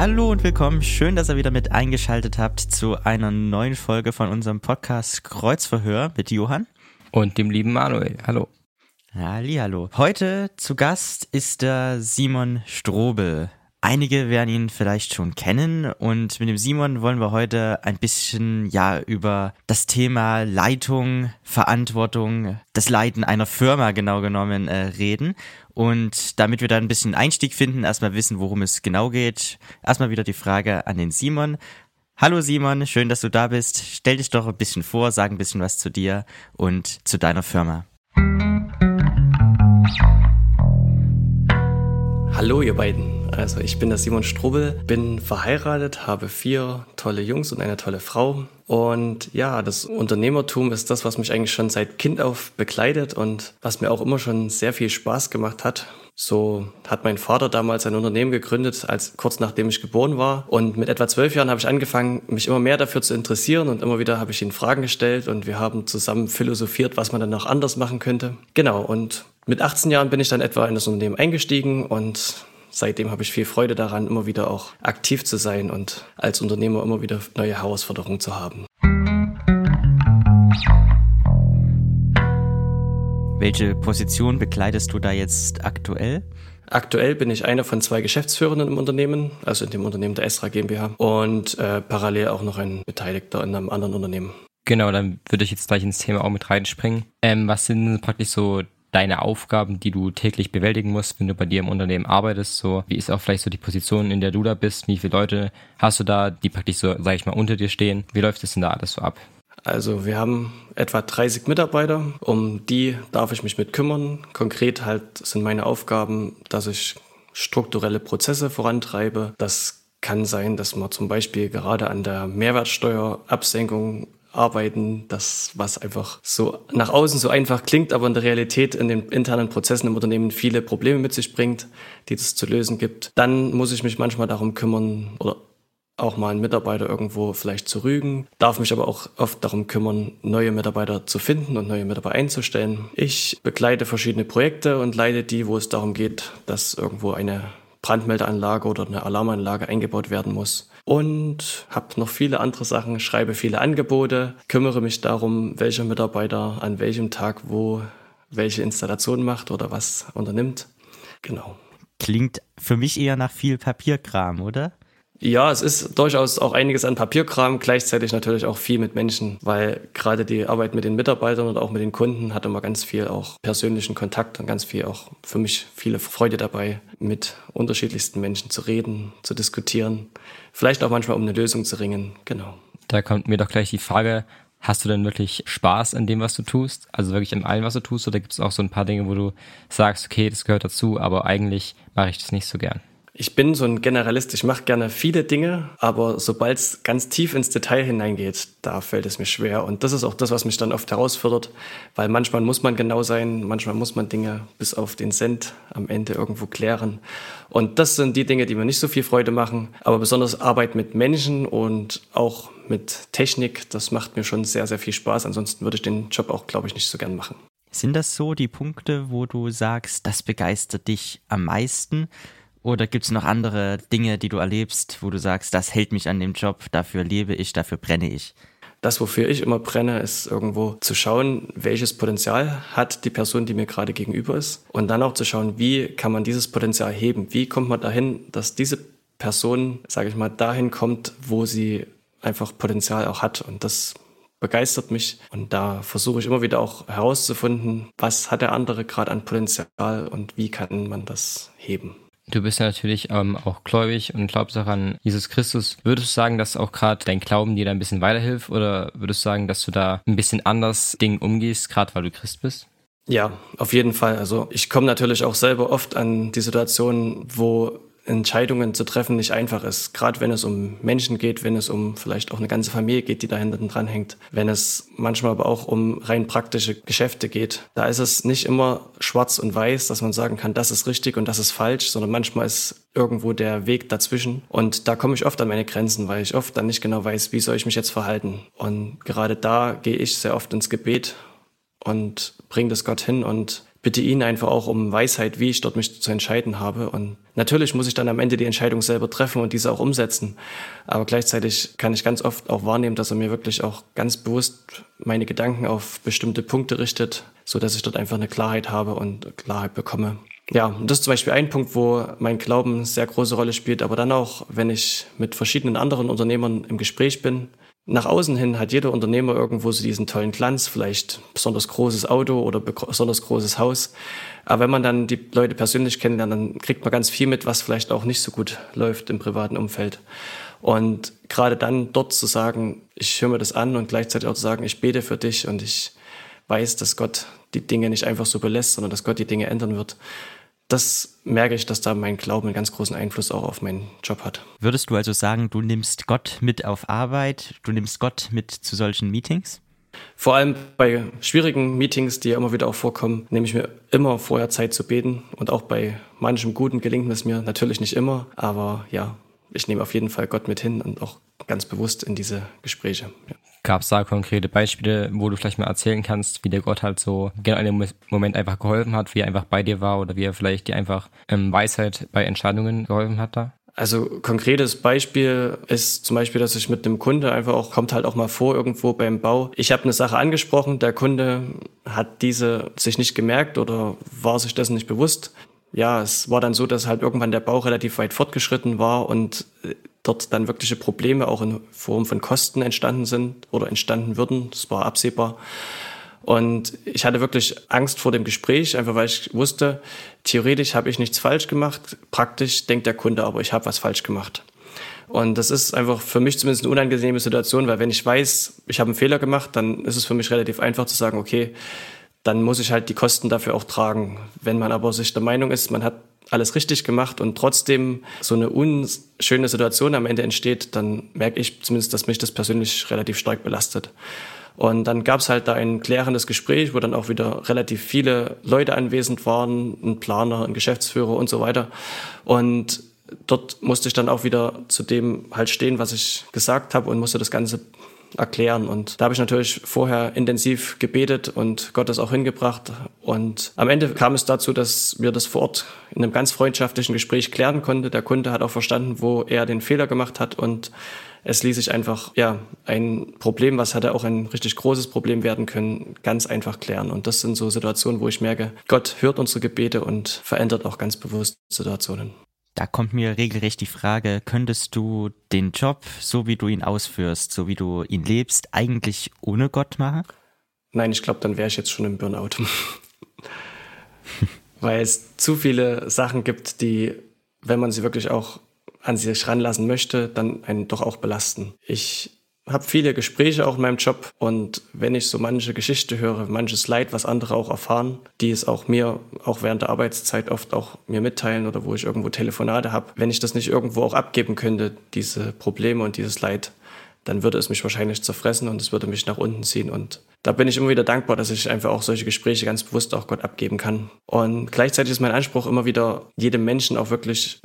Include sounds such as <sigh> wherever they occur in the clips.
Hallo und willkommen. Schön, dass ihr wieder mit eingeschaltet habt zu einer neuen Folge von unserem Podcast Kreuzverhör mit Johann. Und dem lieben Manuel. Hallo. Hallo. Heute zu Gast ist der Simon Strobel. Einige werden ihn vielleicht schon kennen und mit dem Simon wollen wir heute ein bisschen ja über das Thema Leitung, Verantwortung, das Leiten einer Firma genau genommen äh, reden. Und damit wir da ein bisschen Einstieg finden, erstmal wissen, worum es genau geht, erstmal wieder die Frage an den Simon. Hallo Simon, schön, dass du da bist. Stell dich doch ein bisschen vor, sag ein bisschen was zu dir und zu deiner Firma. Hallo ihr beiden. Also ich bin der Simon Strubel, bin verheiratet, habe vier tolle Jungs und eine tolle Frau. Und ja, das Unternehmertum ist das, was mich eigentlich schon seit Kind auf begleitet und was mir auch immer schon sehr viel Spaß gemacht hat. So hat mein Vater damals ein Unternehmen gegründet, als kurz nachdem ich geboren war. Und mit etwa zwölf Jahren habe ich angefangen, mich immer mehr dafür zu interessieren und immer wieder habe ich ihn Fragen gestellt und wir haben zusammen philosophiert, was man dann noch anders machen könnte. Genau. Und mit 18 Jahren bin ich dann etwa in das Unternehmen eingestiegen und seitdem habe ich viel Freude daran, immer wieder auch aktiv zu sein und als Unternehmer immer wieder neue Herausforderungen zu haben. Welche Position bekleidest du da jetzt aktuell? Aktuell bin ich einer von zwei Geschäftsführern im Unternehmen, also in dem Unternehmen der Estra GmbH und äh, parallel auch noch ein Beteiligter in einem anderen Unternehmen. Genau, dann würde ich jetzt gleich ins Thema auch mit reinspringen. Ähm, was sind praktisch so deine Aufgaben, die du täglich bewältigen musst, wenn du bei dir im Unternehmen arbeitest? So, wie ist auch vielleicht so die Position, in der du da bist? Wie viele Leute hast du da, die praktisch so, sag ich mal, unter dir stehen? Wie läuft es denn da alles so ab? Also wir haben etwa 30 Mitarbeiter, um die darf ich mich mit kümmern. Konkret halt sind meine Aufgaben, dass ich strukturelle Prozesse vorantreibe. Das kann sein, dass man zum Beispiel gerade an der Mehrwertsteuerabsenkung arbeiten, das was einfach so nach außen so einfach klingt, aber in der Realität in den internen Prozessen im Unternehmen viele Probleme mit sich bringt, die es zu lösen gibt. Dann muss ich mich manchmal darum kümmern oder auch mal einen Mitarbeiter irgendwo vielleicht zu rügen, darf mich aber auch oft darum kümmern, neue Mitarbeiter zu finden und neue Mitarbeiter einzustellen. Ich begleite verschiedene Projekte und leite die, wo es darum geht, dass irgendwo eine Brandmeldeanlage oder eine Alarmanlage eingebaut werden muss und habe noch viele andere Sachen, schreibe viele Angebote, kümmere mich darum, welcher Mitarbeiter an welchem Tag wo welche Installation macht oder was unternimmt. Genau. Klingt für mich eher nach viel Papierkram, oder? Ja, es ist durchaus auch einiges an Papierkram, gleichzeitig natürlich auch viel mit Menschen, weil gerade die Arbeit mit den Mitarbeitern und auch mit den Kunden hat immer ganz viel auch persönlichen Kontakt und ganz viel auch für mich viele Freude dabei, mit unterschiedlichsten Menschen zu reden, zu diskutieren, vielleicht auch manchmal um eine Lösung zu ringen. Genau. Da kommt mir doch gleich die Frage, Hast du denn wirklich Spaß an dem, was du tust? Also wirklich in allem, was du tust? Oder gibt es auch so ein paar Dinge, wo du sagst, okay, das gehört dazu, aber eigentlich mache ich das nicht so gern? Ich bin so ein Generalist, ich mache gerne viele Dinge, aber sobald es ganz tief ins Detail hineingeht, da fällt es mir schwer. Und das ist auch das, was mich dann oft herausfordert, weil manchmal muss man genau sein, manchmal muss man Dinge bis auf den Cent am Ende irgendwo klären. Und das sind die Dinge, die mir nicht so viel Freude machen, aber besonders Arbeit mit Menschen und auch mit Technik, das macht mir schon sehr, sehr viel Spaß. Ansonsten würde ich den Job auch, glaube ich, nicht so gern machen. Sind das so die Punkte, wo du sagst, das begeistert dich am meisten? Oder gibt es noch andere Dinge, die du erlebst, wo du sagst, das hält mich an dem Job, dafür lebe ich, dafür brenne ich? Das, wofür ich immer brenne, ist irgendwo zu schauen, welches Potenzial hat die Person, die mir gerade gegenüber ist. Und dann auch zu schauen, wie kann man dieses Potenzial heben? Wie kommt man dahin, dass diese Person, sage ich mal, dahin kommt, wo sie einfach Potenzial auch hat. Und das begeistert mich. Und da versuche ich immer wieder auch herauszufinden, was hat der andere gerade an Potenzial und wie kann man das heben. Du bist ja natürlich ähm, auch gläubig und glaubst auch an Jesus Christus. Würdest du sagen, dass auch gerade dein Glauben dir da ein bisschen weiterhilft oder würdest du sagen, dass du da ein bisschen anders Dingen umgehst, gerade weil du Christ bist? Ja, auf jeden Fall. Also ich komme natürlich auch selber oft an die Situation, wo Entscheidungen zu treffen nicht einfach ist. Gerade wenn es um Menschen geht, wenn es um vielleicht auch eine ganze Familie geht, die da hinten dran hängt. Wenn es manchmal aber auch um rein praktische Geschäfte geht. Da ist es nicht immer schwarz und weiß, dass man sagen kann, das ist richtig und das ist falsch, sondern manchmal ist irgendwo der Weg dazwischen. Und da komme ich oft an meine Grenzen, weil ich oft dann nicht genau weiß, wie soll ich mich jetzt verhalten. Und gerade da gehe ich sehr oft ins Gebet und bringe das Gott hin und bitte ihn einfach auch um Weisheit, wie ich dort mich zu entscheiden habe. Und natürlich muss ich dann am Ende die Entscheidung selber treffen und diese auch umsetzen. Aber gleichzeitig kann ich ganz oft auch wahrnehmen, dass er mir wirklich auch ganz bewusst meine Gedanken auf bestimmte Punkte richtet, so dass ich dort einfach eine Klarheit habe und Klarheit bekomme. Ja, und das ist zum Beispiel ein Punkt, wo mein Glauben sehr große Rolle spielt, aber dann auch, wenn ich mit verschiedenen anderen Unternehmern im Gespräch bin, nach außen hin hat jeder Unternehmer irgendwo so diesen tollen Glanz, vielleicht besonders großes Auto oder besonders großes Haus. Aber wenn man dann die Leute persönlich kennenlernt, dann kriegt man ganz viel mit, was vielleicht auch nicht so gut läuft im privaten Umfeld. Und gerade dann dort zu sagen, ich höre mir das an und gleichzeitig auch zu sagen, ich bete für dich und ich weiß, dass Gott die Dinge nicht einfach so belässt, sondern dass Gott die Dinge ändern wird das merke ich, dass da mein Glauben einen ganz großen Einfluss auch auf meinen Job hat. Würdest du also sagen, du nimmst Gott mit auf Arbeit, du nimmst Gott mit zu solchen Meetings? Vor allem bei schwierigen Meetings, die ja immer wieder auch vorkommen, nehme ich mir immer vorher Zeit zu beten. Und auch bei manchem Guten gelingt es mir natürlich nicht immer, aber ja, ich nehme auf jeden Fall Gott mit hin und auch ganz bewusst in diese Gespräche. Ja. Gab es da konkrete Beispiele, wo du vielleicht mal erzählen kannst, wie der Gott halt so genau in dem Moment einfach geholfen hat, wie er einfach bei dir war oder wie er vielleicht dir einfach ähm, Weisheit bei Entscheidungen geholfen hat da? Also konkretes Beispiel ist zum Beispiel, dass ich mit einem Kunde einfach auch, kommt halt auch mal vor irgendwo beim Bau. Ich habe eine Sache angesprochen, der Kunde hat diese sich nicht gemerkt oder war sich dessen nicht bewusst. Ja, es war dann so, dass halt irgendwann der Bau relativ weit fortgeschritten war und äh, dort dann wirkliche Probleme auch in Form von Kosten entstanden sind oder entstanden würden. Das war absehbar. Und ich hatte wirklich Angst vor dem Gespräch, einfach weil ich wusste, theoretisch habe ich nichts falsch gemacht, praktisch denkt der Kunde aber, ich habe was falsch gemacht. Und das ist einfach für mich zumindest eine unangenehme Situation, weil wenn ich weiß, ich habe einen Fehler gemacht, dann ist es für mich relativ einfach zu sagen, okay, dann muss ich halt die Kosten dafür auch tragen. Wenn man aber sich der Meinung ist, man hat alles richtig gemacht und trotzdem so eine unschöne Situation am Ende entsteht, dann merke ich zumindest, dass mich das persönlich relativ stark belastet. Und dann gab es halt da ein klärendes Gespräch, wo dann auch wieder relativ viele Leute anwesend waren, ein Planer, ein Geschäftsführer und so weiter. Und dort musste ich dann auch wieder zu dem halt stehen, was ich gesagt habe und musste das Ganze erklären. Und da habe ich natürlich vorher intensiv gebetet und Gott das auch hingebracht. Und am Ende kam es dazu, dass wir das vor Ort in einem ganz freundschaftlichen Gespräch klären konnten. Der Kunde hat auch verstanden, wo er den Fehler gemacht hat und es ließ sich einfach, ja, ein Problem, was hätte auch ein richtig großes Problem werden können, ganz einfach klären. Und das sind so Situationen, wo ich merke, Gott hört unsere Gebete und verändert auch ganz bewusst Situationen. Da kommt mir regelrecht die Frage, könntest du den Job, so wie du ihn ausführst, so wie du ihn lebst, eigentlich ohne Gott machen? Nein, ich glaube, dann wäre ich jetzt schon im Burnout. <laughs> Weil es zu viele Sachen gibt, die, wenn man sie wirklich auch an sich ranlassen möchte, dann einen doch auch belasten. Ich habe viele Gespräche auch in meinem Job und wenn ich so manche Geschichte höre, manches Leid, was andere auch erfahren, die es auch mir, auch während der Arbeitszeit oft auch mir mitteilen oder wo ich irgendwo Telefonate habe, wenn ich das nicht irgendwo auch abgeben könnte, diese Probleme und dieses Leid, dann würde es mich wahrscheinlich zerfressen und es würde mich nach unten ziehen und da bin ich immer wieder dankbar, dass ich einfach auch solche Gespräche ganz bewusst auch Gott abgeben kann. Und gleichzeitig ist mein Anspruch immer wieder, jedem Menschen auch wirklich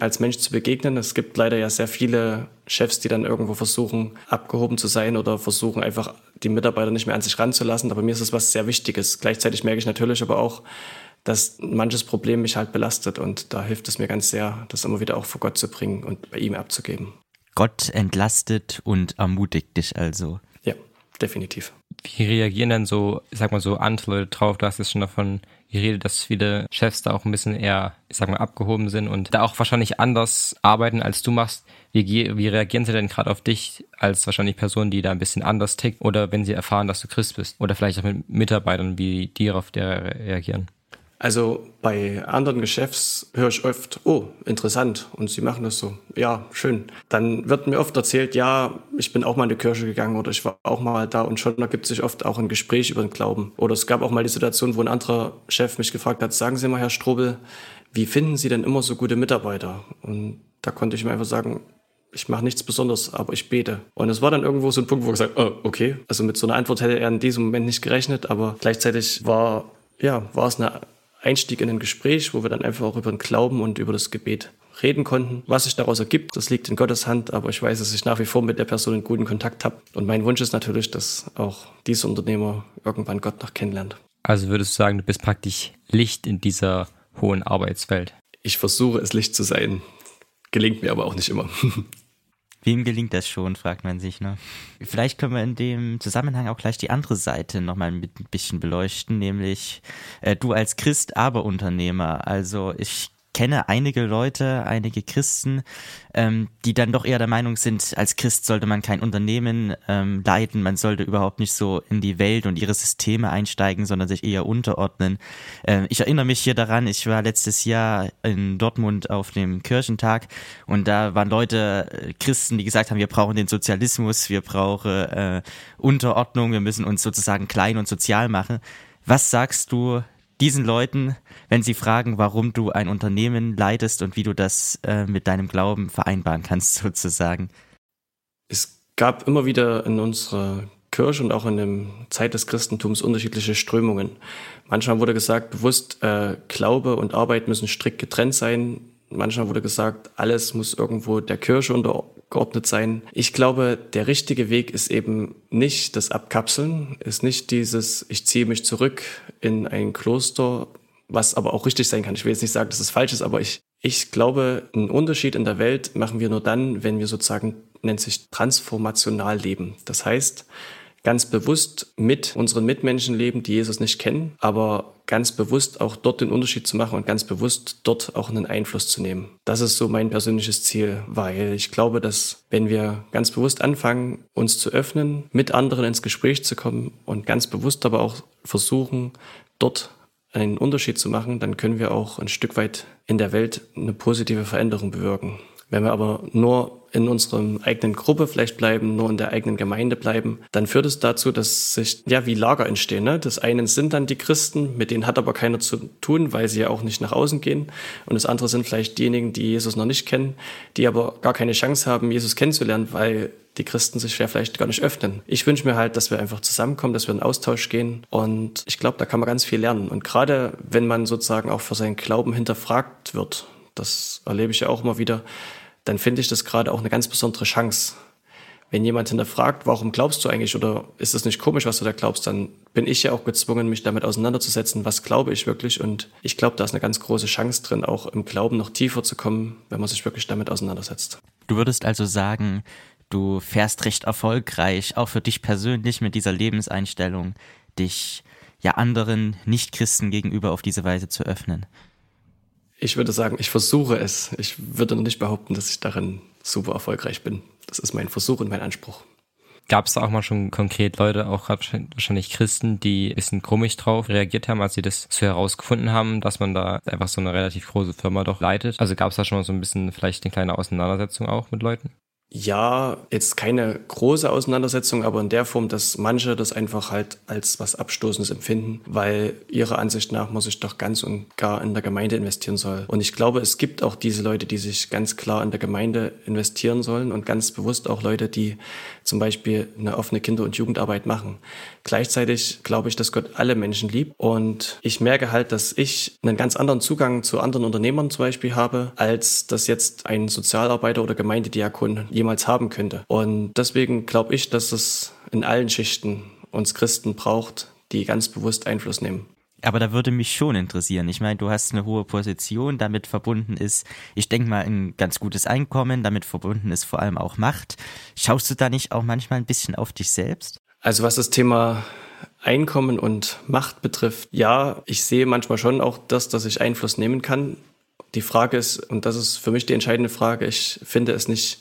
als Mensch zu begegnen. Es gibt leider ja sehr viele Chefs, die dann irgendwo versuchen, abgehoben zu sein oder versuchen einfach die Mitarbeiter nicht mehr an sich ranzulassen. Aber mir ist das was sehr Wichtiges. Gleichzeitig merke ich natürlich aber auch, dass manches Problem mich halt belastet und da hilft es mir ganz sehr, das immer wieder auch vor Gott zu bringen und bei ihm abzugeben. Gott entlastet und ermutigt dich also. Ja, definitiv wie reagieren dann so, ich sag mal so, andere Leute drauf? Du hast jetzt schon davon geredet, dass viele Chefs da auch ein bisschen eher, ich sag mal, abgehoben sind und da auch wahrscheinlich anders arbeiten, als du machst. Wie, wie reagieren sie denn gerade auf dich als wahrscheinlich Person, die da ein bisschen anders tickt? Oder wenn sie erfahren, dass du Christ bist? Oder vielleicht auch mit Mitarbeitern, wie die auf der reagieren? Also bei anderen Geschäfts höre ich oft, oh, interessant, und sie machen das so. Ja, schön. Dann wird mir oft erzählt, ja, ich bin auch mal in die Kirche gegangen oder ich war auch mal da und schon ergibt sich oft auch ein Gespräch über den Glauben. Oder es gab auch mal die Situation, wo ein anderer Chef mich gefragt hat, sagen Sie mal, Herr Strobel, wie finden Sie denn immer so gute Mitarbeiter? Und da konnte ich mir einfach sagen, ich mache nichts Besonderes, aber ich bete. Und es war dann irgendwo so ein Punkt, wo ich gesagt, oh, okay. Also mit so einer Antwort hätte er in diesem Moment nicht gerechnet, aber gleichzeitig war, ja, war es eine Einstieg in ein Gespräch, wo wir dann einfach auch über den Glauben und über das Gebet reden konnten. Was sich daraus ergibt, das liegt in Gottes Hand, aber ich weiß, dass ich nach wie vor mit der Person einen guten Kontakt habe. Und mein Wunsch ist natürlich, dass auch dieser Unternehmer irgendwann Gott noch kennenlernt. Also würdest du sagen, du bist praktisch Licht in dieser hohen Arbeitswelt? Ich versuche es Licht zu sein, gelingt mir aber auch nicht immer. <laughs> Wem gelingt das schon, fragt man sich. Ne? Vielleicht können wir in dem Zusammenhang auch gleich die andere Seite nochmal ein bisschen beleuchten, nämlich äh, du als Christ, aber Unternehmer. Also ich kenne einige Leute, einige Christen, ähm, die dann doch eher der Meinung sind, als Christ sollte man kein Unternehmen ähm, leiten, man sollte überhaupt nicht so in die Welt und ihre Systeme einsteigen, sondern sich eher unterordnen. Ähm, ich erinnere mich hier daran, ich war letztes Jahr in Dortmund auf dem Kirchentag und da waren Leute, äh, Christen, die gesagt haben, wir brauchen den Sozialismus, wir brauchen äh, Unterordnung, wir müssen uns sozusagen klein und sozial machen. Was sagst du diesen Leuten, wenn sie fragen, warum du ein Unternehmen leitest und wie du das äh, mit deinem Glauben vereinbaren kannst, <laughs> sozusagen? Es gab immer wieder in unserer Kirche und auch in der Zeit des Christentums unterschiedliche Strömungen. Manchmal wurde gesagt, bewusst, äh, Glaube und Arbeit müssen strikt getrennt sein. Manchmal wurde gesagt, alles muss irgendwo der Kirche untergeordnet sein. Ich glaube, der richtige Weg ist eben nicht das Abkapseln, ist nicht dieses, ich ziehe mich zurück in ein Kloster, was aber auch richtig sein kann. Ich will jetzt nicht sagen, dass es falsch ist, aber ich, ich glaube, einen Unterschied in der Welt machen wir nur dann, wenn wir sozusagen, nennt sich transformational leben. Das heißt, ganz bewusst mit unseren Mitmenschen leben, die Jesus nicht kennen, aber ganz bewusst auch dort den Unterschied zu machen und ganz bewusst dort auch einen Einfluss zu nehmen. Das ist so mein persönliches Ziel, weil ich glaube, dass wenn wir ganz bewusst anfangen, uns zu öffnen, mit anderen ins Gespräch zu kommen und ganz bewusst aber auch versuchen, dort einen Unterschied zu machen, dann können wir auch ein Stück weit in der Welt eine positive Veränderung bewirken. Wenn wir aber nur in unserer eigenen Gruppe vielleicht bleiben, nur in der eigenen Gemeinde bleiben, dann führt es dazu, dass sich ja wie Lager entstehen. Ne? Das einen sind dann die Christen, mit denen hat aber keiner zu tun, weil sie ja auch nicht nach außen gehen. Und das andere sind vielleicht diejenigen, die Jesus noch nicht kennen, die aber gar keine Chance haben, Jesus kennenzulernen, weil die Christen sich ja vielleicht gar nicht öffnen. Ich wünsche mir halt, dass wir einfach zusammenkommen, dass wir in Austausch gehen. Und ich glaube, da kann man ganz viel lernen. Und gerade wenn man sozusagen auch für seinen Glauben hinterfragt wird, das erlebe ich ja auch immer wieder, dann finde ich das gerade auch eine ganz besondere Chance. Wenn jemand hinterfragt, warum glaubst du eigentlich oder ist es nicht komisch, was du da glaubst, dann bin ich ja auch gezwungen, mich damit auseinanderzusetzen, was glaube ich wirklich. Und ich glaube, da ist eine ganz große Chance drin, auch im Glauben noch tiefer zu kommen, wenn man sich wirklich damit auseinandersetzt. Du würdest also sagen, du fährst recht erfolgreich, auch für dich persönlich mit dieser Lebenseinstellung, dich ja anderen Nichtchristen gegenüber auf diese Weise zu öffnen. Ich würde sagen, ich versuche es. Ich würde nicht behaupten, dass ich darin super erfolgreich bin. Das ist mein Versuch und mein Anspruch. Gab es da auch mal schon konkret Leute, auch wahrscheinlich Christen, die ein bisschen komisch drauf reagiert haben, als sie das so herausgefunden haben, dass man da einfach so eine relativ große Firma doch leitet? Also gab es da schon mal so ein bisschen vielleicht eine kleine Auseinandersetzung auch mit Leuten? Ja, jetzt keine große Auseinandersetzung, aber in der Form, dass manche das einfach halt als was Abstoßendes empfinden, weil ihrer Ansicht nach man sich doch ganz und gar in der Gemeinde investieren soll. Und ich glaube, es gibt auch diese Leute, die sich ganz klar in der Gemeinde investieren sollen und ganz bewusst auch Leute, die zum Beispiel eine offene Kinder- und Jugendarbeit machen. Gleichzeitig glaube ich, dass Gott alle Menschen liebt und ich merke halt, dass ich einen ganz anderen Zugang zu anderen Unternehmern zum Beispiel habe, als das jetzt ein Sozialarbeiter oder Gemeindediakon jemals haben könnte. Und deswegen glaube ich, dass es in allen Schichten uns Christen braucht, die ganz bewusst Einfluss nehmen. Aber da würde mich schon interessieren. Ich meine, du hast eine hohe Position, damit verbunden ist, ich denke mal, ein ganz gutes Einkommen, damit verbunden ist vor allem auch Macht. Schaust du da nicht auch manchmal ein bisschen auf dich selbst? Also was das Thema Einkommen und Macht betrifft, ja, ich sehe manchmal schon auch das, dass ich Einfluss nehmen kann. Die Frage ist, und das ist für mich die entscheidende Frage, ich finde es nicht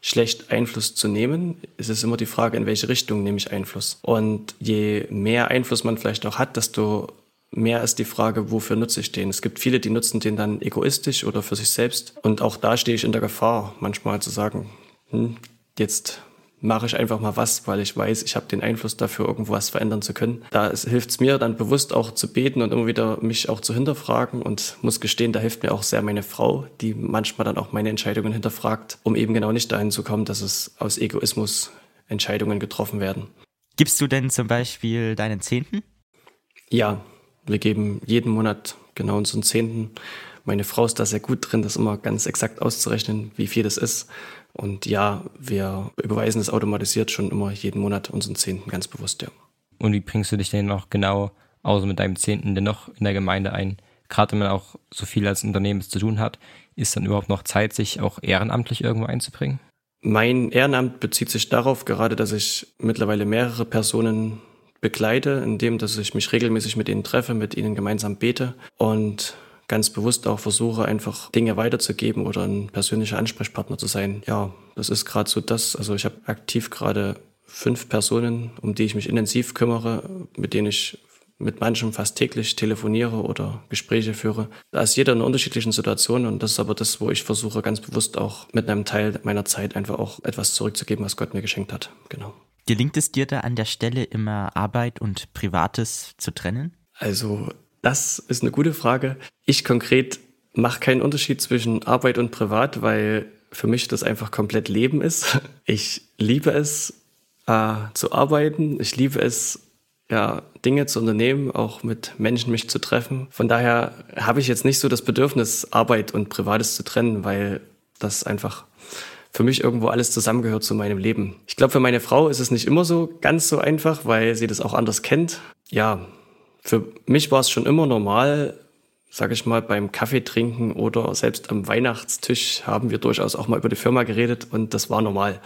schlecht Einfluss zu nehmen. Es ist immer die Frage, in welche Richtung nehme ich Einfluss. Und je mehr Einfluss man vielleicht auch hat, desto mehr ist die Frage, wofür nutze ich den? Es gibt viele, die nutzen den dann egoistisch oder für sich selbst. Und auch da stehe ich in der Gefahr, manchmal zu sagen, hm, jetzt mache ich einfach mal was, weil ich weiß, ich habe den Einfluss dafür, irgendwas verändern zu können. Da hilft es mir dann bewusst auch zu beten und immer wieder mich auch zu hinterfragen und muss gestehen, da hilft mir auch sehr meine Frau, die manchmal dann auch meine Entscheidungen hinterfragt, um eben genau nicht dahin zu kommen, dass es aus Egoismus Entscheidungen getroffen werden. Gibst du denn zum Beispiel deinen Zehnten? Ja, wir geben jeden Monat genau unseren Zehnten. Meine Frau ist da sehr gut drin, das immer ganz exakt auszurechnen, wie viel das ist. Und ja, wir überweisen das automatisiert schon immer jeden Monat unseren Zehnten ganz bewusst, ja. Und wie bringst du dich denn noch genau außer mit deinem Zehnten dennoch in der Gemeinde ein. Gerade wenn man auch so viel als Unternehmen zu tun hat, ist dann überhaupt noch Zeit, sich auch ehrenamtlich irgendwo einzubringen? Mein Ehrenamt bezieht sich darauf, gerade dass ich mittlerweile mehrere Personen begleite, indem dass ich mich regelmäßig mit ihnen treffe, mit ihnen gemeinsam bete und ganz bewusst auch versuche, einfach Dinge weiterzugeben oder ein persönlicher Ansprechpartner zu sein. Ja, das ist gerade so das. Also ich habe aktiv gerade fünf Personen, um die ich mich intensiv kümmere, mit denen ich mit manchen fast täglich telefoniere oder Gespräche führe. Da ist jeder in einer unterschiedlichen Situation und das ist aber das, wo ich versuche, ganz bewusst auch mit einem Teil meiner Zeit einfach auch etwas zurückzugeben, was Gott mir geschenkt hat. Genau. Gelingt es dir da an der Stelle immer Arbeit und Privates zu trennen? Also, das ist eine gute Frage. Ich konkret mache keinen Unterschied zwischen Arbeit und Privat, weil für mich das einfach komplett Leben ist. <laughs> Ich liebe es, äh, zu arbeiten. Ich liebe es, ja, Dinge zu unternehmen, auch mit Menschen mich zu treffen. Von daher habe ich jetzt nicht so das Bedürfnis, Arbeit und Privates zu trennen, weil das einfach für mich irgendwo alles zusammengehört zu meinem Leben. Ich glaube, für meine Frau ist es nicht immer so ganz so einfach, weil sie das auch anders kennt. Ja, für mich war es schon immer normal, sage ich mal, beim Kaffee trinken oder selbst am Weihnachtstisch haben wir durchaus auch mal über die Firma geredet und das war normal.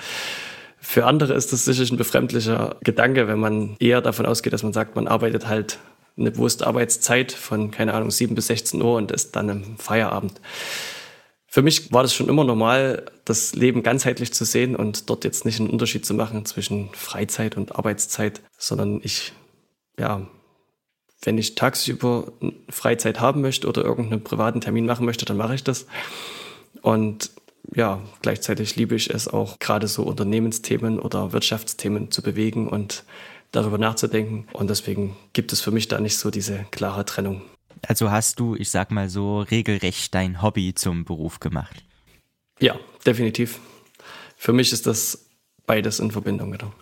Für andere ist das sicherlich ein befremdlicher Gedanke, wenn man eher davon ausgeht, dass man sagt, man arbeitet halt eine bewusste Arbeitszeit von, keine Ahnung, 7 bis 16 Uhr und ist dann im Feierabend. Für mich war das schon immer normal, das Leben ganzheitlich zu sehen und dort jetzt nicht einen Unterschied zu machen zwischen Freizeit und Arbeitszeit, sondern ich, ja, wenn ich tagsüber Freizeit haben möchte oder irgendeinen privaten Termin machen möchte, dann mache ich das. Und ja, gleichzeitig liebe ich es auch, gerade so Unternehmensthemen oder Wirtschaftsthemen zu bewegen und darüber nachzudenken. Und deswegen gibt es für mich da nicht so diese klare Trennung. Also hast du, ich sag mal so, regelrecht dein Hobby zum Beruf gemacht? Ja, definitiv. Für mich ist das beides in Verbindung, genau.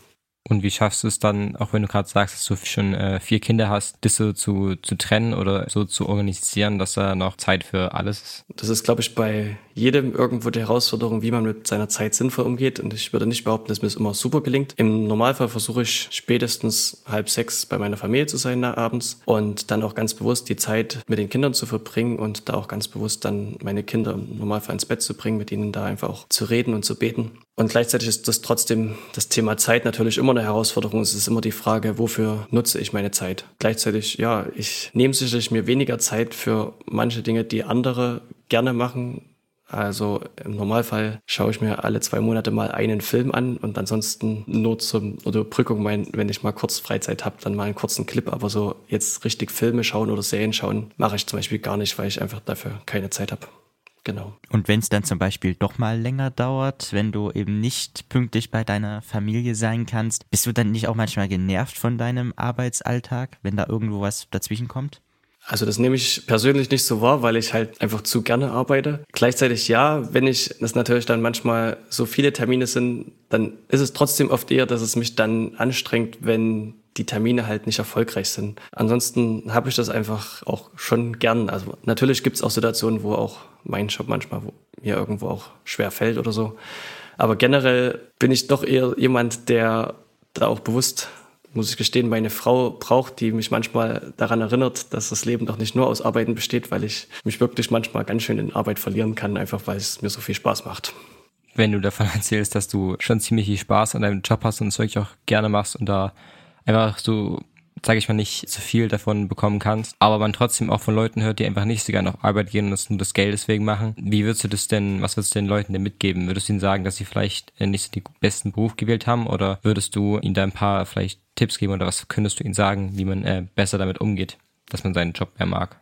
Und wie schaffst du es dann, auch wenn du gerade sagst, dass du schon äh, vier Kinder hast, das so zu, zu trennen oder so zu organisieren, dass da noch Zeit für alles ist? Das ist, glaube ich, bei jedem irgendwo die Herausforderung, wie man mit seiner Zeit sinnvoll umgeht. Und ich würde nicht behaupten, dass mir es immer super gelingt. Im Normalfall versuche ich spätestens halb sechs bei meiner Familie zu sein abends und dann auch ganz bewusst die Zeit mit den Kindern zu verbringen und da auch ganz bewusst dann meine Kinder im Normalfall ins Bett zu bringen, mit ihnen da einfach auch zu reden und zu beten. Und gleichzeitig ist das trotzdem das Thema Zeit natürlich immer eine Herausforderung. Es ist immer die Frage, wofür nutze ich meine Zeit? Gleichzeitig, ja, ich nehme sicherlich mir weniger Zeit für manche Dinge, die andere gerne machen. Also im Normalfall schaue ich mir alle zwei Monate mal einen Film an und ansonsten nur zum oder Überbrückung, mein, wenn ich mal kurz Freizeit habe, dann mal einen kurzen Clip. Aber so jetzt richtig Filme schauen oder Serien schauen, mache ich zum Beispiel gar nicht, weil ich einfach dafür keine Zeit habe. Genau. Und wenn es dann zum Beispiel doch mal länger dauert, wenn du eben nicht pünktlich bei deiner Familie sein kannst, bist du dann nicht auch manchmal genervt von deinem Arbeitsalltag, wenn da irgendwo was dazwischen kommt? Also das nehme ich persönlich nicht so wahr, weil ich halt einfach zu gerne arbeite. Gleichzeitig ja, wenn ich das natürlich dann manchmal so viele Termine sind, dann ist es trotzdem oft eher, dass es mich dann anstrengt, wenn die Termine halt nicht erfolgreich sind. Ansonsten habe ich das einfach auch schon gern. Also natürlich gibt es auch Situationen, wo auch mein Job manchmal mir irgendwo auch schwer fällt oder so. Aber generell bin ich doch eher jemand, der da auch bewusst, muss ich gestehen, meine Frau braucht, die mich manchmal daran erinnert, dass das Leben doch nicht nur aus Arbeiten besteht, weil ich mich wirklich manchmal ganz schön in Arbeit verlieren kann, einfach weil es mir so viel Spaß macht. Wenn du davon <laughs> erzählst, dass du schon ziemlich viel Spaß an deinem Job hast und wirklich auch gerne machst und da einfach so, sage ich mal, nicht so viel davon bekommen kannst, aber man trotzdem auch von Leuten hört, die einfach nicht so gerne auf Arbeit gehen und das nur das Geld deswegen machen. Wie würdest du das denn, was würdest du den Leuten denn mitgeben? Würdest du ihnen sagen, dass sie vielleicht nicht so den besten Beruf gewählt haben oder würdest du ihnen da ein paar vielleicht Tipps geben oder was könntest du ihnen sagen, wie man äh, besser damit umgeht, dass man seinen Job mehr mag?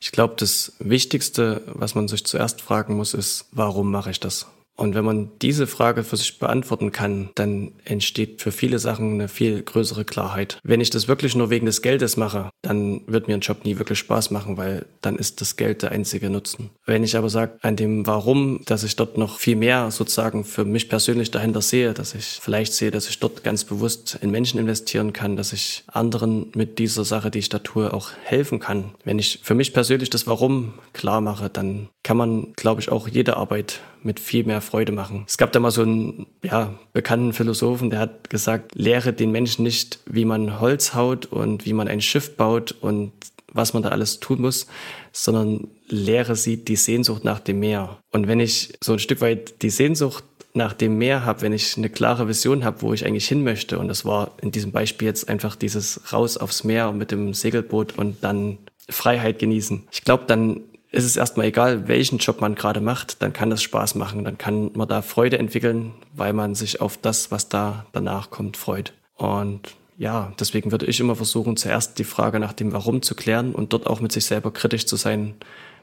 Ich glaube, das Wichtigste, was man sich zuerst fragen muss, ist, warum mache ich das? Und wenn man diese Frage für sich beantworten kann, dann entsteht für viele Sachen eine viel größere Klarheit. Wenn ich das wirklich nur wegen des Geldes mache, dann wird mir ein Job nie wirklich Spaß machen, weil dann ist das Geld der einzige Nutzen. Wenn ich aber sage, an dem Warum, dass ich dort noch viel mehr sozusagen für mich persönlich dahinter sehe, dass ich vielleicht sehe, dass ich dort ganz bewusst in Menschen investieren kann, dass ich anderen mit dieser Sache, die ich da tue, auch helfen kann. Wenn ich für mich persönlich das Warum klar mache, dann kann man, glaube ich, auch jede Arbeit mit viel mehr Freude machen. Es gab da mal so einen ja, bekannten Philosophen, der hat gesagt, lehre den Menschen nicht, wie man Holz haut und wie man ein Schiff baut und was man da alles tun muss, sondern lehre sie die Sehnsucht nach dem Meer. Und wenn ich so ein Stück weit die Sehnsucht nach dem Meer habe, wenn ich eine klare Vision habe, wo ich eigentlich hin möchte, und das war in diesem Beispiel jetzt einfach dieses raus aufs Meer mit dem Segelboot und dann Freiheit genießen. Ich glaube, dann ist es erstmal egal, welchen Job man gerade macht, dann kann das Spaß machen, dann kann man da Freude entwickeln, weil man sich auf das, was da danach kommt, freut. Und ja, deswegen würde ich immer versuchen, zuerst die Frage nach dem Warum zu klären und dort auch mit sich selber kritisch zu sein.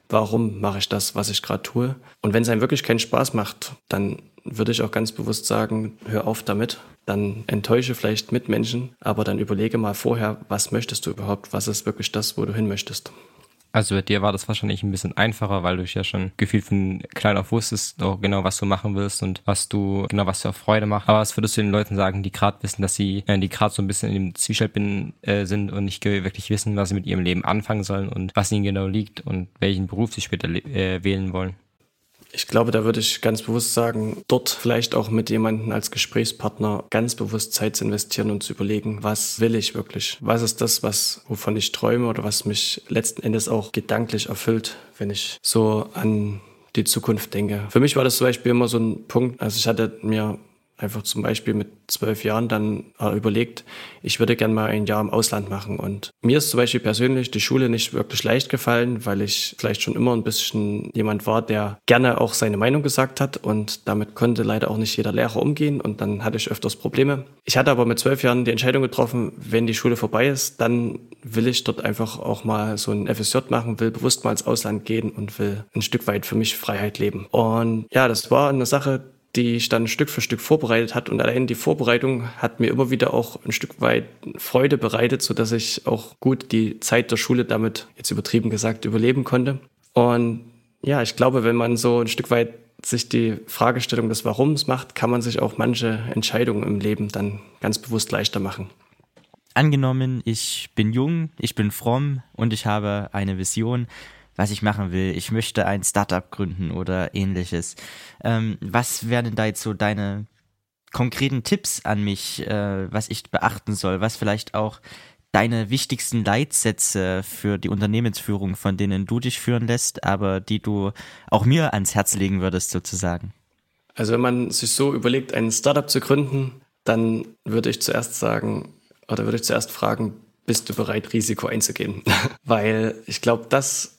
Warum mache ich das, was ich gerade tue? Und wenn es einem wirklich keinen Spaß macht, dann würde ich auch ganz bewusst sagen, hör auf damit. Dann enttäusche vielleicht Mitmenschen, aber dann überlege mal vorher, was möchtest du überhaupt? Was ist wirklich das, wo du hin möchtest? Also bei dir war das wahrscheinlich ein bisschen einfacher, weil du ja schon gefühlt von klein auf wusstest, auch genau, was du machen willst und was du, genau, was dir auch Freude macht. Aber was würdest du den Leuten sagen, die gerade wissen, dass sie, äh, die gerade so ein bisschen in dem Zwiespalt bin, äh, sind und nicht wirklich wissen, was sie mit ihrem Leben anfangen sollen und was ihnen genau liegt und welchen Beruf sie später äh, wählen wollen? Ich glaube, da würde ich ganz bewusst sagen, dort vielleicht auch mit jemandem als Gesprächspartner ganz bewusst Zeit zu investieren und zu überlegen, was will ich wirklich? Was ist das, was, wovon ich träume oder was mich letzten Endes auch gedanklich erfüllt, wenn ich so an die Zukunft denke. Für mich war das zum Beispiel immer so ein Punkt, also ich hatte mir einfach zum Beispiel mit zwölf Jahren dann äh, überlegt, ich würde gern mal ein Jahr im Ausland machen. Und mir ist zum Beispiel persönlich die Schule nicht wirklich leicht gefallen, weil ich vielleicht schon immer ein bisschen jemand war, der gerne auch seine Meinung gesagt hat und damit konnte leider auch nicht jeder Lehrer umgehen und dann hatte ich öfters Probleme. Ich hatte aber mit zwölf Jahren die Entscheidung getroffen, wenn die Schule vorbei ist, dann will ich dort einfach auch mal so ein FSJ machen, will bewusst mal ins Ausland gehen und will ein Stück weit für mich Freiheit leben. Und ja, das war eine Sache, die ich dann Stück für Stück vorbereitet hat. Und allein die Vorbereitung hat mir immer wieder auch ein Stück weit Freude bereitet, so dass ich auch gut die Zeit der Schule damit, jetzt übertrieben gesagt, überleben konnte. Und ja, ich glaube, wenn man so ein Stück weit sich die Fragestellung des Warums macht, kann man sich auch manche Entscheidungen im Leben dann ganz bewusst leichter machen. Angenommen, ich bin jung, ich bin fromm und ich habe eine Vision, was ich machen will. Ich möchte ein Startup gründen oder ähnliches. Ähm, was wären da jetzt so deine konkreten Tipps an mich, äh, was ich beachten soll, was vielleicht auch deine wichtigsten Leitsätze für die Unternehmensführung, von denen du dich führen lässt, aber die du auch mir ans Herz legen würdest, sozusagen? Also wenn man sich so überlegt, ein Startup zu gründen, dann würde ich zuerst sagen, oder würde ich zuerst fragen, bist du bereit, Risiko einzugehen? <laughs> Weil ich glaube, das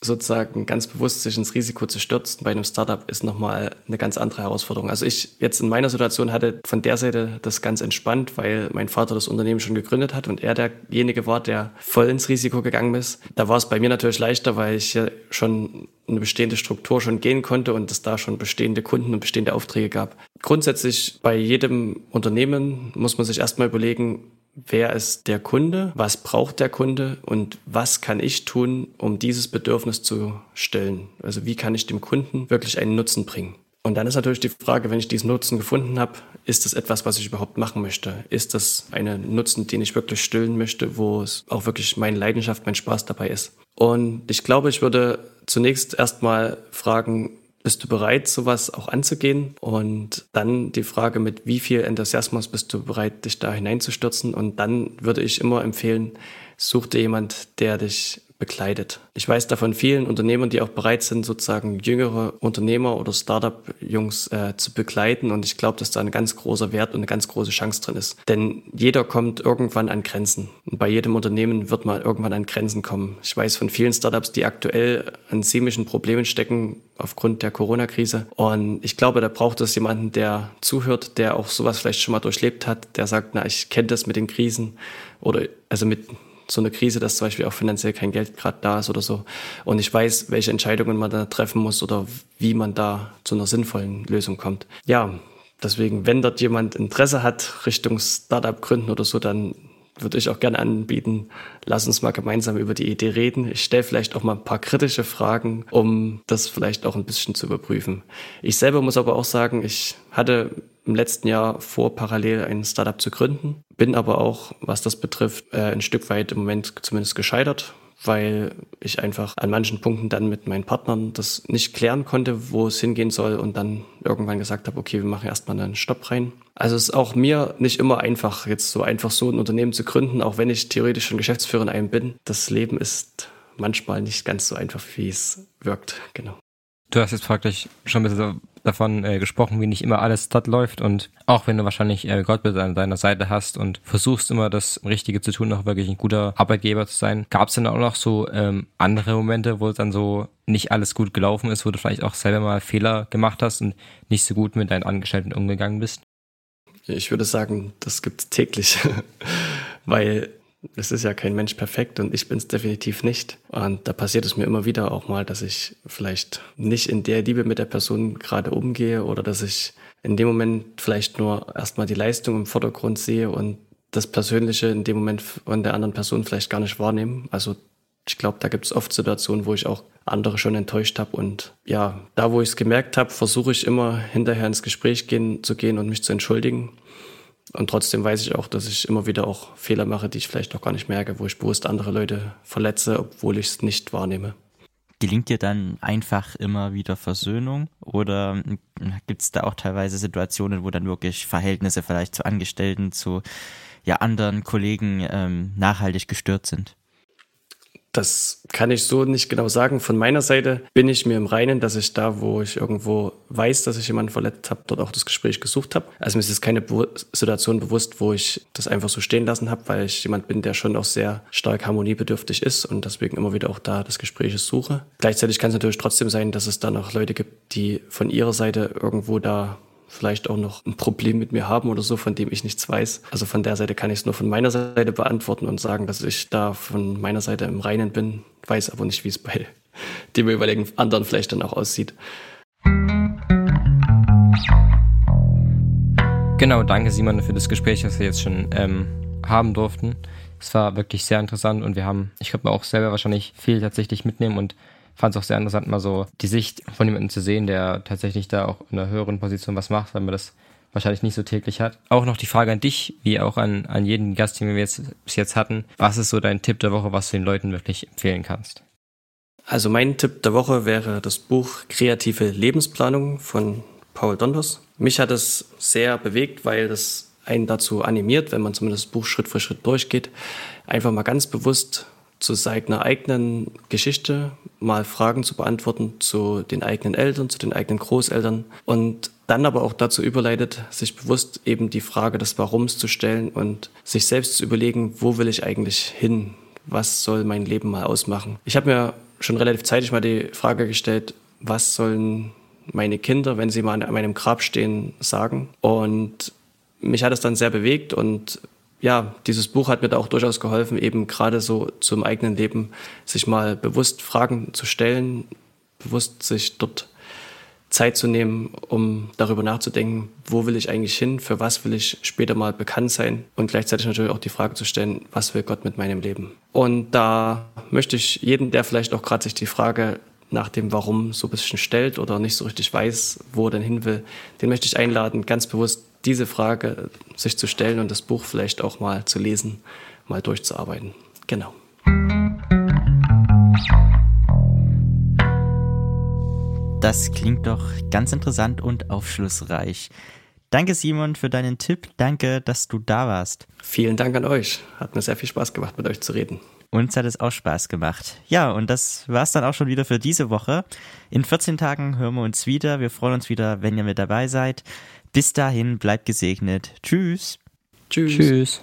sozusagen ganz bewusst sich ins Risiko zu stürzen bei einem Startup ist nochmal eine ganz andere Herausforderung. Also ich jetzt in meiner Situation hatte von der Seite das ganz entspannt, weil mein Vater das Unternehmen schon gegründet hat und er derjenige war, der voll ins Risiko gegangen ist. Da war es bei mir natürlich leichter, weil ich schon eine bestehende Struktur schon gehen konnte und es da schon bestehende Kunden und bestehende Aufträge gab. Grundsätzlich bei jedem Unternehmen muss man sich erstmal überlegen, wer ist der Kunde, was braucht der Kunde und was kann ich tun, um dieses Bedürfnis zu stellen. Also wie kann ich dem Kunden wirklich einen Nutzen bringen. Und dann ist natürlich die Frage, wenn ich diesen Nutzen gefunden habe, ist das etwas, was ich überhaupt machen möchte? Ist das ein Nutzen, den ich wirklich stillen möchte, wo es auch wirklich meine Leidenschaft, mein Spaß dabei ist? Und ich glaube, ich würde zunächst erstmal fragen, bist du bereit, sowas auch anzugehen? Und dann die Frage, mit wie viel Enthusiasmus bist du bereit, dich da hineinzustürzen? Und dann würde ich immer empfehlen, such dir jemand, der dich bekleidet. Ich weiß davon vielen Unternehmern, die auch bereit sind, sozusagen jüngere Unternehmer oder Startup-Jungs äh, zu begleiten. Und ich glaube, dass da ein ganz großer Wert und eine ganz große Chance drin ist. Denn jeder kommt irgendwann an Grenzen. Und bei jedem Unternehmen wird man irgendwann an Grenzen kommen. Ich weiß von vielen Startups, die aktuell an ziemlichen Problemen stecken aufgrund der Corona-Krise. Und ich glaube, da braucht es jemanden, der zuhört, der auch sowas vielleicht schon mal durchlebt hat, der sagt, na, ich kenne das mit den Krisen oder also mit so eine Krise, dass zum Beispiel auch finanziell kein Geld gerade da ist oder so. Und ich weiß, welche Entscheidungen man da treffen muss oder wie man da zu einer sinnvollen Lösung kommt. Ja, deswegen, wenn dort jemand Interesse hat, Richtung Startup gründen oder so, dann würde ich auch gerne anbieten, lass uns mal gemeinsam über die Idee reden. Ich stelle vielleicht auch mal ein paar kritische Fragen, um das vielleicht auch ein bisschen zu überprüfen. Ich selber muss aber auch sagen, ich hatte im letzten Jahr vor, parallel ein Startup zu gründen. Bin aber auch, was das betrifft, äh, ein Stück weit im Moment zumindest gescheitert, weil ich einfach an manchen Punkten dann mit meinen Partnern das nicht klären konnte, wo es hingehen soll und dann irgendwann gesagt habe, okay, wir machen erstmal einen Stopp rein. Also es ist auch mir nicht immer einfach, jetzt so einfach so ein Unternehmen zu gründen, auch wenn ich theoretisch schon Geschäftsführer in einem bin. Das Leben ist manchmal nicht ganz so einfach, wie es wirkt, genau. Du hast jetzt praktisch schon ein bisschen davon äh, gesprochen, wie nicht immer alles dort läuft und auch wenn du wahrscheinlich äh, Gott an deiner Seite hast und versuchst immer das Richtige zu tun, auch wirklich ein guter Arbeitgeber zu sein, gab es dann auch noch so ähm, andere Momente, wo es dann so nicht alles gut gelaufen ist, wo du vielleicht auch selber mal Fehler gemacht hast und nicht so gut mit deinen Angestellten umgegangen bist? Ich würde sagen, das gibt es täglich, <laughs> weil es ist ja kein Mensch perfekt und ich bin es definitiv nicht. Und da passiert es mir immer wieder auch mal, dass ich vielleicht nicht in der Liebe mit der Person gerade umgehe oder dass ich in dem Moment vielleicht nur erstmal die Leistung im Vordergrund sehe und das Persönliche in dem Moment von der anderen Person vielleicht gar nicht wahrnehme. Also ich glaube, da gibt es oft Situationen, wo ich auch andere schon enttäuscht habe. Und ja, da, wo ich es gemerkt habe, versuche ich immer hinterher ins Gespräch gehen, zu gehen und mich zu entschuldigen. Und trotzdem weiß ich auch, dass ich immer wieder auch Fehler mache, die ich vielleicht auch gar nicht merke, wo ich bewusst andere Leute verletze, obwohl ich es nicht wahrnehme. Gelingt dir dann einfach immer wieder Versöhnung oder hm, gibt es da auch teilweise Situationen, wo dann wirklich Verhältnisse vielleicht zu Angestellten, zu ja, anderen Kollegen ähm, nachhaltig gestört sind? Das kann ich so nicht genau sagen. Von meiner Seite bin ich mir im Reinen, dass ich da, wo ich irgendwo weiß, dass ich jemanden verletzt habe, dort auch das Gespräch gesucht habe. Also mir ist jetzt keine Be Situation bewusst, wo ich das einfach so stehen lassen habe, weil ich jemand bin, der schon auch sehr stark harmoniebedürftig ist und deswegen immer wieder auch da das Gespräch suche. Gleichzeitig kann es natürlich trotzdem sein, dass es dann auch Leute gibt, die von ihrer Seite irgendwo da vielleicht auch noch ein Problem mit mir haben oder so, von dem ich nichts weiß. Also von der Seite kann ich es nur von meiner Seite beantworten und sagen, dass ich da von meiner Seite im Reinen bin, weiß aber nicht, wie es bei <laughs> dem jeweiligen anderen vielleicht dann auch aussieht. Genau, danke Simon für das Gespräch, das wir jetzt schon ähm, haben durften. Es war wirklich sehr interessant und wir haben, ich glaube, auch selber wahrscheinlich viel tatsächlich mitnehmen und fand es auch sehr interessant, mal so die Sicht von jemandem zu sehen, der tatsächlich da auch in einer höheren Position was macht, weil man das wahrscheinlich nicht so täglich hat. Auch noch die Frage an dich, wie auch an, an jeden Gast, den wir jetzt bis jetzt hatten. Was ist so dein Tipp der Woche, was du den Leuten wirklich empfehlen kannst? Also mein Tipp der Woche wäre das Buch Kreative Lebensplanung von Paul Donders. Mich hat es sehr bewegt, weil das einen dazu animiert, wenn man zumindest das Buch Schritt für Schritt durchgeht, einfach mal ganz bewusst zu seiner eigenen Geschichte mal Fragen zu beantworten zu den eigenen Eltern, zu den eigenen Großeltern und dann aber auch dazu überleitet, sich bewusst eben die Frage des Warums zu stellen und sich selbst zu überlegen, wo will ich eigentlich hin? Was soll mein Leben mal ausmachen? Ich habe mir schon relativ zeitig mal die Frage gestellt, was sollen meine Kinder, wenn sie mal an meinem Grab stehen, sagen? Und mich hat es dann sehr bewegt und ja, dieses Buch hat mir da auch durchaus geholfen, eben gerade so zum eigenen Leben sich mal bewusst Fragen zu stellen, bewusst sich dort Zeit zu nehmen, um darüber nachzudenken, wo will ich eigentlich hin, für was will ich später mal bekannt sein und gleichzeitig natürlich auch die Frage zu stellen, was will Gott mit meinem Leben? Und da möchte ich jeden, der vielleicht auch gerade sich die Frage nach dem Warum so ein bisschen stellt oder nicht so richtig weiß, wo er denn hin will, den möchte ich einladen, ganz bewusst diese Frage sich zu stellen und das Buch vielleicht auch mal zu lesen, mal durchzuarbeiten. Genau. Das klingt doch ganz interessant und aufschlussreich. Danke Simon für deinen Tipp. Danke, dass du da warst. Vielen Dank an euch. Hat mir sehr viel Spaß gemacht, mit euch zu reden. Uns hat es auch Spaß gemacht. Ja, und das war's dann auch schon wieder für diese Woche. In 14 Tagen hören wir uns wieder. Wir freuen uns wieder, wenn ihr mit dabei seid. Bis dahin, bleibt gesegnet. Tschüss. Tschüss. Tschüss.